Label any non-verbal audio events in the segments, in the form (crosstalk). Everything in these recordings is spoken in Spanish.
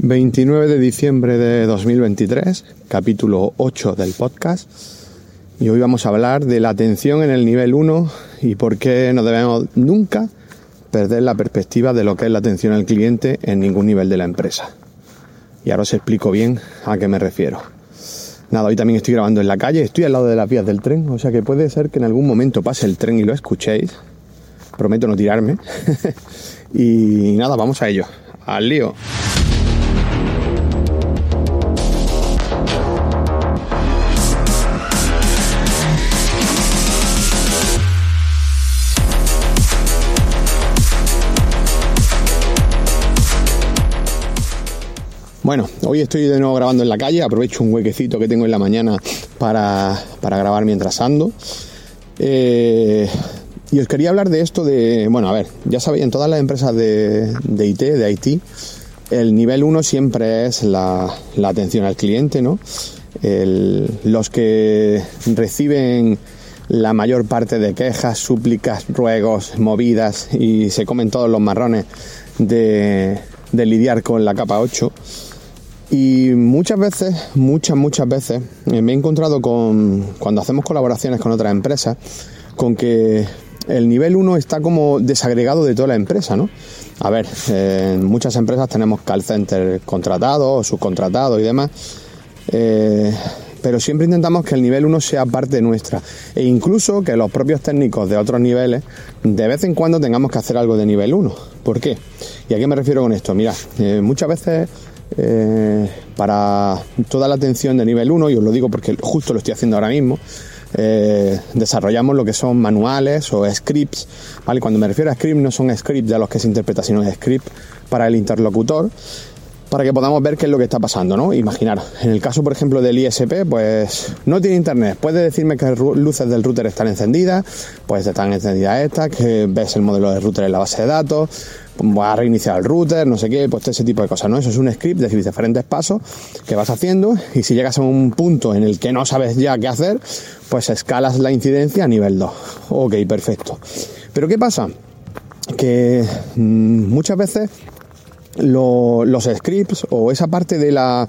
29 de diciembre de 2023, capítulo 8 del podcast. Y hoy vamos a hablar de la atención en el nivel 1 y por qué no debemos nunca perder la perspectiva de lo que es la atención al cliente en ningún nivel de la empresa. Y ahora os explico bien a qué me refiero. Nada, hoy también estoy grabando en la calle, estoy al lado de las vías del tren, o sea que puede ser que en algún momento pase el tren y lo escuchéis. Prometo no tirarme. (laughs) y nada, vamos a ello. Al lío. Bueno, hoy estoy de nuevo grabando en la calle, aprovecho un huequecito que tengo en la mañana para, grabar mientras ando. Eh, y os quería hablar de esto de, bueno, a ver, ya sabéis, en todas las empresas de, IT, de IT, el nivel 1 siempre es la, atención al cliente, ¿no? los que reciben la mayor parte de quejas, súplicas, ruegos, movidas y se comen todos los marrones de, de lidiar con la capa 8 y muchas veces, muchas, muchas veces, eh, me he encontrado con, cuando hacemos colaboraciones con otras empresas, con que el nivel 1 está como desagregado de toda la empresa, ¿no? A ver, eh, en muchas empresas tenemos call center contratados, subcontratados y demás, eh, pero siempre intentamos que el nivel 1 sea parte nuestra e incluso que los propios técnicos de otros niveles de vez en cuando tengamos que hacer algo de nivel 1. ¿Por qué? ¿Y a qué me refiero con esto? Mira, muchas veces eh, para toda la atención de nivel 1, y os lo digo porque justo lo estoy haciendo ahora mismo, eh, desarrollamos lo que son manuales o scripts, ¿vale? Cuando me refiero a scripts no son scripts de los que se interpreta, sino scripts para el interlocutor, para que podamos ver qué es lo que está pasando, ¿no? Imaginar, en el caso, por ejemplo, del ISP, pues no tiene internet, puede decirme que las luces del router están encendidas, pues están encendidas estas, que ves el modelo de router en la base de datos, voy a reiniciar el router, no sé qué, pues ese tipo de cosas, ¿no? Eso es un script de diferentes pasos que vas haciendo y si llegas a un punto en el que no sabes ya qué hacer, pues escalas la incidencia a nivel 2. Ok, perfecto. Pero ¿qué pasa? Que mm, muchas veces los scripts o esa parte de la,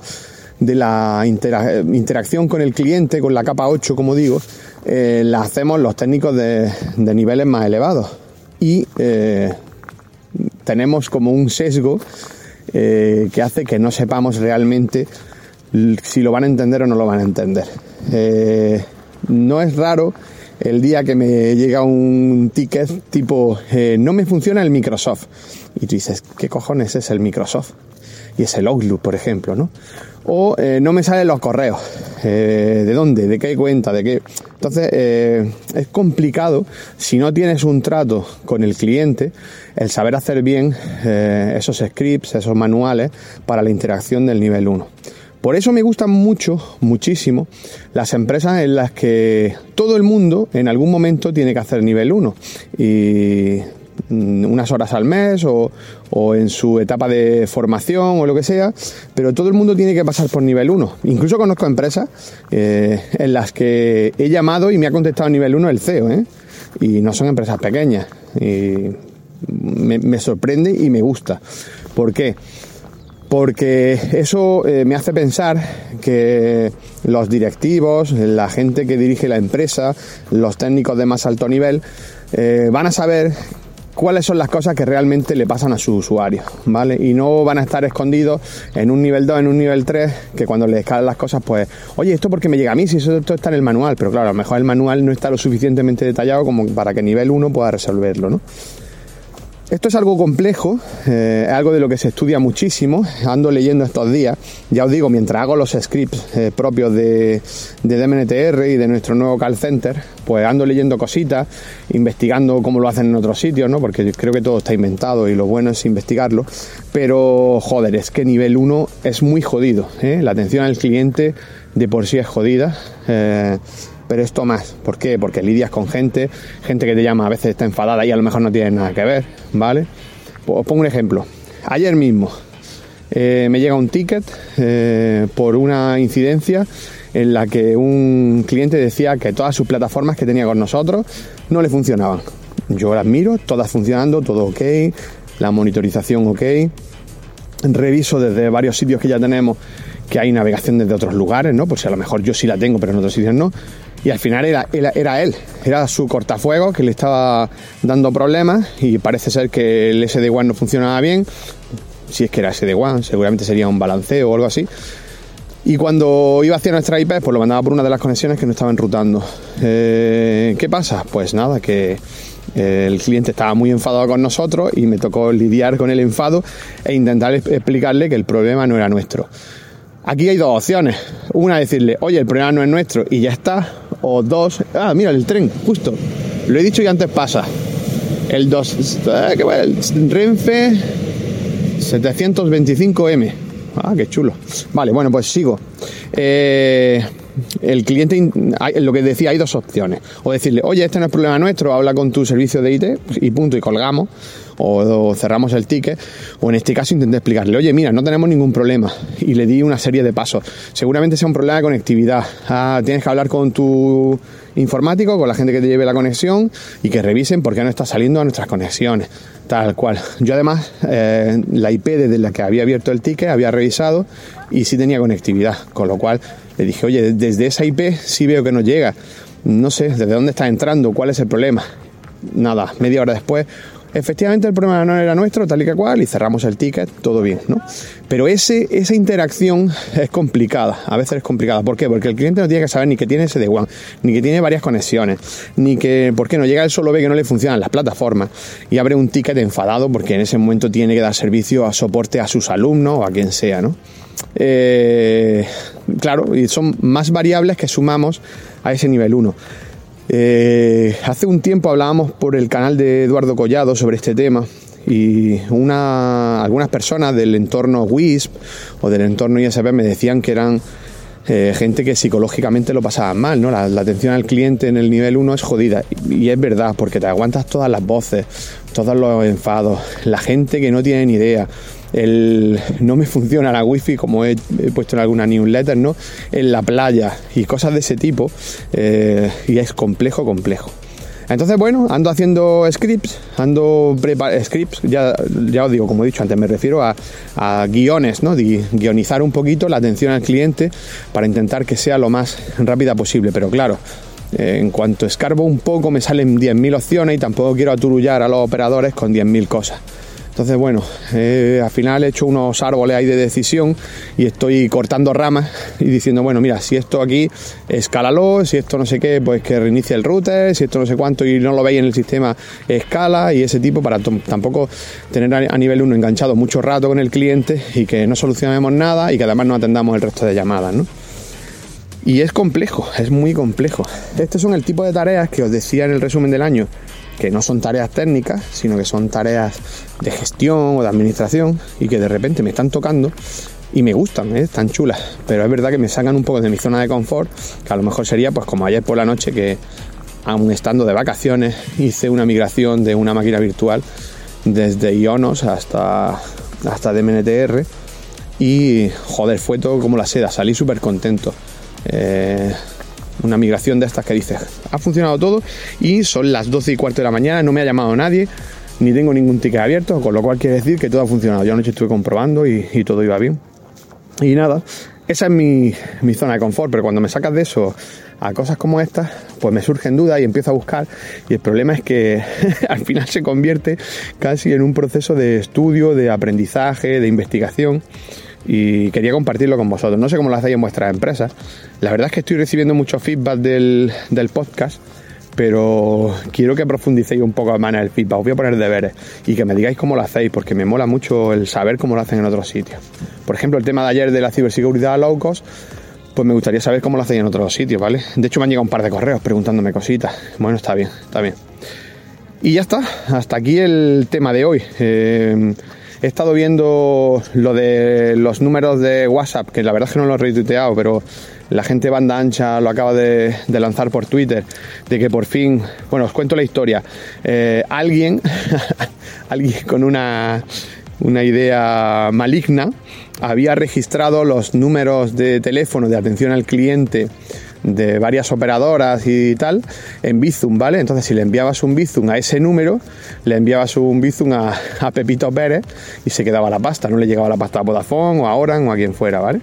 de la interacción con el cliente, con la capa 8, como digo, eh, la hacemos los técnicos de, niveles más elevados. Y eh, tenemos como un sesgo eh, que hace que no sepamos realmente si lo van a entender o no lo van a entender. Eh, no es raro el día que me llega un ticket tipo eh, no me funciona el Microsoft y tú dices qué cojones es el Microsoft y es el Outlook por ejemplo no o no me salen los correos. De dónde de qué cuenta de qué entonces es complicado si no tienes un trato con el cliente el saber hacer bien eh, esos scripts, esos manuales para la interacción del nivel 1. Por eso me gustan mucho, muchísimo, las empresas en las que todo el mundo en algún momento tiene que hacer nivel 1. Y unas horas al mes o, en su etapa de formación o lo que sea, pero todo el mundo tiene que pasar por nivel 1. Incluso conozco empresas eh, en las que he llamado y me ha contestado nivel 1 el CEO, ¿eh? y no son empresas pequeñas. Y me, sorprende y me gusta. ¿Por qué? Porque eso eh, me hace pensar que los directivos, la gente que dirige la empresa, los técnicos de más alto nivel, van a saber cuáles son las cosas que realmente le pasan a su usuario, ¿vale? Y no van a estar escondidos en un nivel 2, en un nivel 3, que cuando les escalan las cosas, pues, oye, esto porque me llega a mí, si eso está en el manual, pero claro, a lo mejor el manual no está lo suficientemente detallado como para que nivel 1 pueda resolverlo, ¿no? Esto es algo complejo, eh, es algo de lo que se estudia muchísimo, ando leyendo estos días, ya os digo, mientras hago los scripts eh, propios de, de DMNTR y de nuestro nuevo call center, pues ando leyendo cositas, investigando cómo lo hacen en otros sitios, ¿no? Porque creo que todo está inventado y lo bueno es investigarlo, pero joder, es que nivel 1 es muy jodido, ¿eh? la atención al cliente de por sí es jodida pero esto más. ¿Por qué? Porque lidias con gente, gente que te llama a veces está enfadada y a lo mejor no tiene nada que ver, ¿vale? Os pongo un ejemplo. Ayer mismo eh, me llega un ticket eh, por una incidencia en la que un cliente decía que todas sus plataformas que tenía con nosotros no le funcionaban. Yo las miro, todas funcionando, todo ok, la monitorización ok, reviso desde varios sitios que ya tenemos que hay navegación desde otros lugares, ¿no? Pues a lo mejor yo sí la tengo, pero en otros sitios no. Y al final era, era, él, era su cortafuego que le estaba dando problemas y parece ser que el SD-WAN no funcionaba bien. Si es que era SD-WAN, seguramente sería un balanceo o algo así. Y cuando iba hacia nuestra IP, pues lo mandaba por una de las conexiones que no estaba enrutando. Eh, ¿Qué pasa? Pues nada, que el cliente estaba muy enfadado con nosotros y me tocó lidiar con el enfado e intentar explicarle que el problema no era nuestro. Aquí hay dos opciones. Una, decirle, oye, el problema no es nuestro y ya está. O dos, ah, mira, el tren, justo. Lo he dicho y antes pasa. El 2, eh, el Renfe 725M. Ah, qué chulo. Vale, bueno, pues sigo. Eh, el cliente, lo que decía, hay dos opciones. O decirle, oye, este no es problema nuestro, habla con tu servicio de IT y punto, y colgamos. O, cerramos el ticket. O en este caso intenté explicarle, oye, mira, no tenemos ningún problema. Y le di una serie de pasos. Seguramente sea un problema de conectividad. Ah, tienes que hablar con tu informático, con la gente que te lleve la conexión y que revisen por qué no está saliendo a nuestras conexiones. Tal cual. Yo además, eh, la IP desde la que había abierto el ticket había revisado y sí tenía conectividad. Con lo cual le dije, oye, desde esa IP sí veo que no llega. No sé, ¿desde dónde está entrando? ¿Cuál es el problema? Nada, media hora después, efectivamente el problema no era nuestro, tal y que cual, y cerramos el ticket, todo bien, ¿no? Pero ese, esa interacción es complicada, a veces es complicada. ¿Por qué? Porque el cliente no tiene que saber ni que tiene ese de one, ni que tiene varias conexiones, ni que, ¿por qué no? Llega él solo ve que no le funcionan las plataformas y abre un ticket enfadado porque en ese momento tiene que dar servicio a soporte a sus alumnos o a quien sea, ¿no? Eh, claro, y son más variables que sumamos a ese nivel 1. Eh, hace un tiempo hablábamos por el canal de Eduardo Collado sobre este tema y una, algunas personas del entorno WISP o del entorno ISP me decían que eran eh, gente que psicológicamente lo pasaba mal, ¿no? La, atención al cliente en el nivel 1 es jodida. Y, es verdad, porque te aguantas todas las voces, todos los enfados, la gente que no tiene ni idea. No me funciona la wifi como he, puesto en alguna newsletter, ¿no? En la playa y cosas de ese tipo. Eh, y es complejo, complejo. Entonces, bueno, ando haciendo scripts, ando preparando scripts, ya, ya os digo, como he dicho antes, me refiero a, guiones, ¿no? Guionizar un poquito la atención al cliente para intentar que sea lo más rápida posible. Pero claro, en cuanto escarbo un poco me salen 10.000 opciones y tampoco quiero aturullar a los operadores con 10.000 cosas. Entonces, bueno, eh, al final he hecho unos árboles ahí de decisión y estoy cortando ramas y diciendo, bueno, mira, si esto aquí, escálalo, si esto no sé qué, pues que reinicie el router, si esto no sé cuánto y no lo veis en el sistema, escala y ese tipo para tampoco tener a nivel 1 enganchado mucho rato con el cliente y que no solucionemos nada y que además no atendamos el resto de llamadas, ¿no? Y es complejo, es muy complejo. Estos son el tipo de tareas que os decía en el resumen del año que no son tareas técnicas, sino que son tareas de gestión o de administración y que de repente me están tocando y me gustan, ¿eh? están chulas, pero es verdad que me sacan un poco de mi zona de confort, que a lo mejor sería pues como ayer por la noche que aún estando de vacaciones (laughs) hice una migración de una máquina virtual desde Ionos hasta, hasta DMNTR y joder, fue todo como la seda, salí súper contento. Eh, una migración de estas que dices, ha funcionado todo y son las 12 y cuarto de la mañana, no me ha llamado nadie, ni tengo ningún ticket abierto, con lo cual quiere decir que todo ha funcionado. Yo anoche estuve comprobando y, todo iba bien. Y nada, esa es mi, mi, zona de confort, pero cuando me sacas de eso a cosas como estas, pues me surgen dudas y empiezo a buscar. Y el problema es que (laughs) al final se convierte casi en un proceso de estudio, de aprendizaje, de investigación y quería compartirlo con vosotros. No sé cómo lo hacéis en vuestras empresas. La verdad es que estoy recibiendo mucho feedback del, podcast, pero quiero que profundicéis un poco más en el feedback. Os voy a poner deberes y que me digáis cómo lo hacéis, porque me mola mucho el saber cómo lo hacen en otros sitios. Por ejemplo, el tema de ayer de la ciberseguridad low cost, pues me gustaría saber cómo lo hacéis en otros sitios, ¿vale? De hecho, me han llegado un par de correos preguntándome cositas. Bueno, está bien, está bien. Y ya está, hasta aquí el tema de hoy. Eh, He estado viendo lo de los números de WhatsApp, que la verdad es que no lo he retuiteado, pero la gente banda ancha lo acaba de, lanzar por Twitter, de que por fin, bueno, os cuento la historia. Eh, alguien, (laughs) alguien con una, una idea maligna, había registrado los números de teléfono de atención al cliente de varias operadoras y tal en Bizum, ¿vale? Entonces si le enviabas un Bizum a ese número, le enviabas un Bizum a, Pepito Pérez y se quedaba la pasta, no le llegaba la pasta a Vodafone o a Oran o a quien fuera, ¿vale?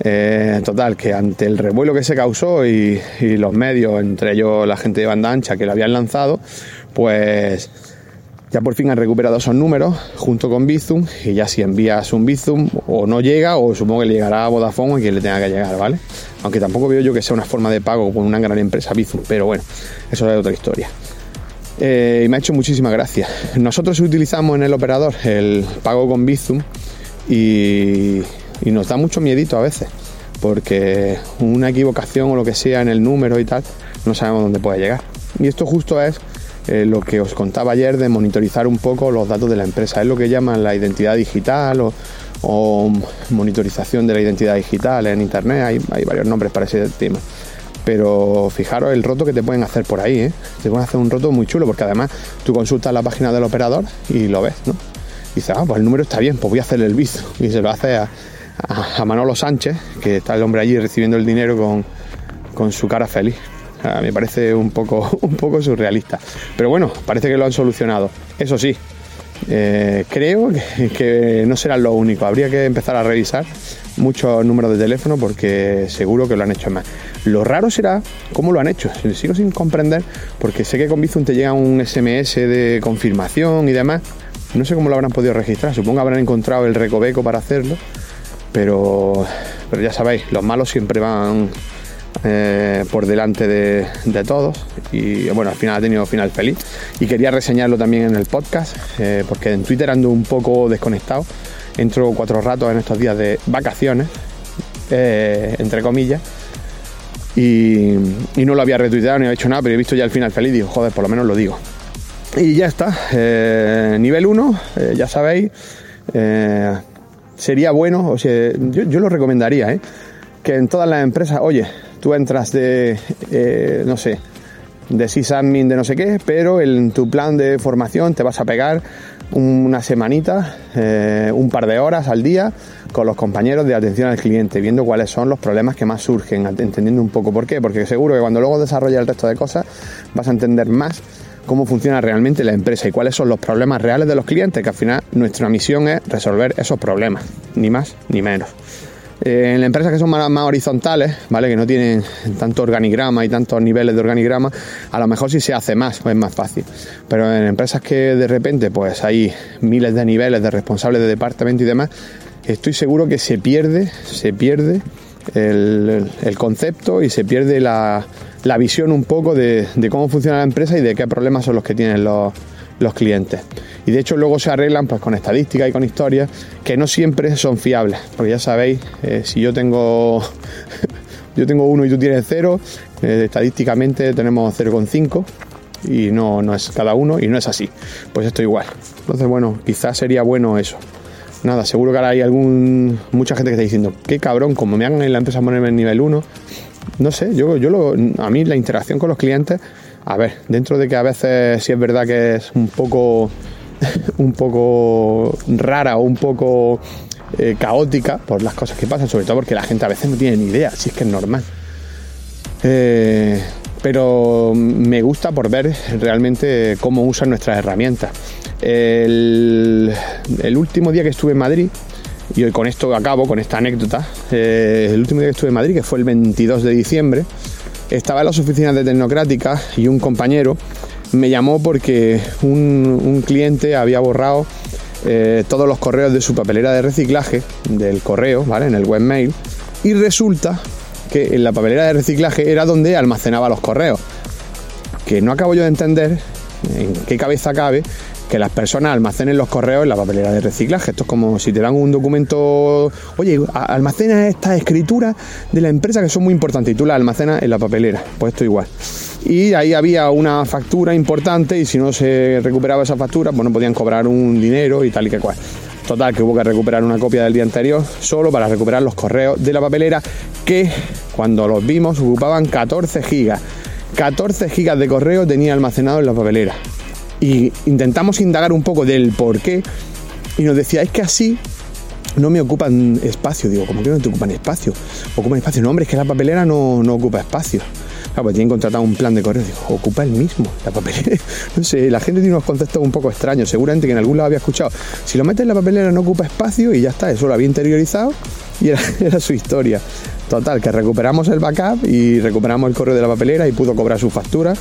Eh, total, que ante el revuelo que se causó y, los medios, entre ellos la gente de banda ancha que lo habían lanzado, pues ya por fin han recuperado esos números junto con Bizum y ya si envías un Bizum o no llega o supongo que le llegará a Vodafone o quien le tenga que llegar, ¿vale? Aunque tampoco veo yo que sea una forma de pago con una gran empresa Bizum, pero bueno, eso es otra historia. Eh, y me ha hecho muchísima gracia. Nosotros utilizamos en el operador el pago con Bizum y, nos da mucho miedito a veces, porque una equivocación o lo que sea en el número y tal, no sabemos dónde puede llegar. Y esto justo es eh, lo que os contaba ayer de monitorizar un poco los datos de la empresa. Es lo que llaman la identidad digital o, monitorización de la identidad digital en Internet. Hay, varios nombres para ese tema. Pero fijaros el roto que te pueden hacer por ahí. ¿eh? Te pueden hacer un roto muy chulo porque además tú consultas la página del operador y lo ves. ¿no? Y dices, ah, pues el número está bien, pues voy a hacer el visto. (laughs) Y se lo hace a, Manolo Sánchez, que está el hombre allí recibiendo el dinero con, con su cara feliz me parece un poco, (laughs) un poco surrealista. Pero bueno, parece que lo han solucionado. Eso sí, eh, creo que, no será lo único. Habría que empezar a revisar muchos números de teléfono porque seguro que lo han hecho más. Lo raro será cómo lo han hecho. Sigo sin comprender porque sé que con Bizum te llega un SMS de confirmación y demás. No sé cómo lo habrán podido registrar. Supongo que habrán encontrado el recoveco para hacerlo. Pero, pero ya sabéis, los malos siempre van eh, por delante de, todos. Y bueno, al final ha tenido final feliz. Y quería reseñarlo también en el podcast eh, porque en Twitter ando un poco desconectado, entro cuatro ratos en estos días de vacaciones, eh, entre comillas, y, no lo había retuiteado ni había hecho nada, pero he visto ya el final feliz y digo, joder, por lo menos lo digo. Y ya está, nivel 1, ya sabéis, sería bueno, o sea, yo, yo lo recomendaría, que en todas las empresas, oye, tú entras de, eh, no sé, de sysadmin de no sé qué, pero en tu plan de formación te vas a pegar una semanita, eh, un par de horas al día con los compañeros de atención al cliente, viendo cuáles son los problemas que más surgen, entendiendo un poco por qué, porque seguro que cuando luego desarrollas el resto de cosas vas a entender más cómo funciona realmente la empresa y cuáles son los problemas reales de los clientes, que al final nuestra misión es resolver esos problemas, ni más ni menos. Eh, en las empresas que son más, horizontales, ¿vale? Que no tienen tanto organigrama y tantos niveles de organigrama, a lo mejor sí se hace más, pues es más fácil. Pero en empresas que de repente pues hay miles de niveles de responsables de departamento y demás, estoy seguro que se pierde, se pierde el, concepto y se pierde la, visión un poco de, cómo funciona la empresa y de qué problemas son los que tienen los, los clientes. Y de hecho luego se arreglan pues con estadísticas y con historias que no siempre son fiables. Porque ya sabéis, eh, si yo tengo (laughs) yo tengo uno y tú tienes cero, eh, estadísticamente tenemos 0,5 y no, no es cada uno y no es así. Pues esto igual. Entonces, bueno, quizás sería bueno eso. Nada, seguro que ahora hay algún mucha gente que está diciendo, qué cabrón, como me hagan en la empresa ponerme en nivel 1. No sé, yo, yo lo, a mí la interacción con los clientes, a ver, dentro de que a veces sí es verdad que es un poco (laughs) un poco rara o un poco eh, caótica por las cosas que pasan, sobre todo porque la gente a veces no tiene ni idea, si es que es normal. Eh, pero me gusta por ver realmente cómo usan nuestras herramientas. El, último día que estuve en Madrid, y hoy con esto acabo, con esta anécdota, eh, el último día que estuve en Madrid, que fue el 22 de diciembre, estaba en las oficinas de Tecnocrática y un compañero me llamó porque un, cliente había borrado eh, todos los correos de su papelera de reciclaje, del correo, ¿vale? En el webmail. Y resulta que en la papelera de reciclaje era donde almacenaba los correos. Que no acabo yo de entender en qué cabeza cabe que las personas almacenen los correos en la papelera de reciclaje. Esto es como si te dan un documento, oye, almacena esta escritura de la empresa que son muy importantes y tú la almacenas en la papelera. Pues esto igual y ahí había una factura importante y si no se recuperaba esa factura, pues no podían cobrar un dinero y tal y que cual. Total, que hubo que recuperar una copia del día anterior solo para recuperar los correos de la papelera que cuando los vimos ocupaban 14 gigas. 14 gigas de correo tenía almacenado en la papelera. Y intentamos indagar un poco del por qué y nos decía, es que así no me ocupan espacio. Digo, ¿cómo que no te ocupan espacio? Ocupan espacio. No, hombre, es que la papelera no, no ocupa espacio. Claro, pues tienen contratado un plan de correo. Digo, ocupa el mismo, la papelera. (laughs) No sé, la gente tiene unos conceptos un poco extraños. Seguramente que en algún lado había escuchado. Si lo metes en la papelera no ocupa espacio y ya está, eso lo había interiorizado (laughs) y era, su historia. Total, que recuperamos el backup y recuperamos el correo de la papelera y pudo cobrar su factura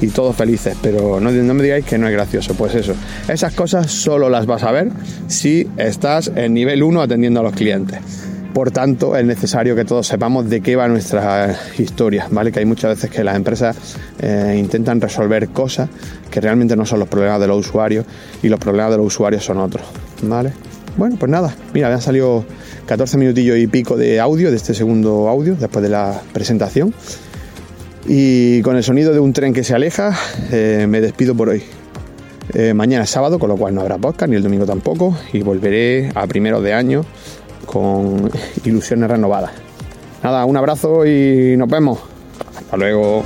y todos felices. Pero no, no, me digáis que no es gracioso. Pues eso, esas cosas solo las vas a ver si estás en nivel 1 atendiendo a los clientes. Por tanto, es necesario que todos sepamos de qué va nuestra historia, ¿vale? Que hay muchas veces que las empresas eh, intentan resolver cosas que realmente no son los problemas de los usuarios y los problemas de los usuarios son otros, ¿vale? Bueno, pues nada, mira, me han salido 14 minutillos y pico de audio, de este segundo audio, después de la presentación. Y con el sonido de un tren que se aleja, eh, me despido por hoy. Eh, mañana es sábado, con lo cual no habrá podcast, ni el domingo tampoco, y volveré a primeros de año con ilusiones renovadas. Nada, un abrazo y nos vemos. Hasta luego.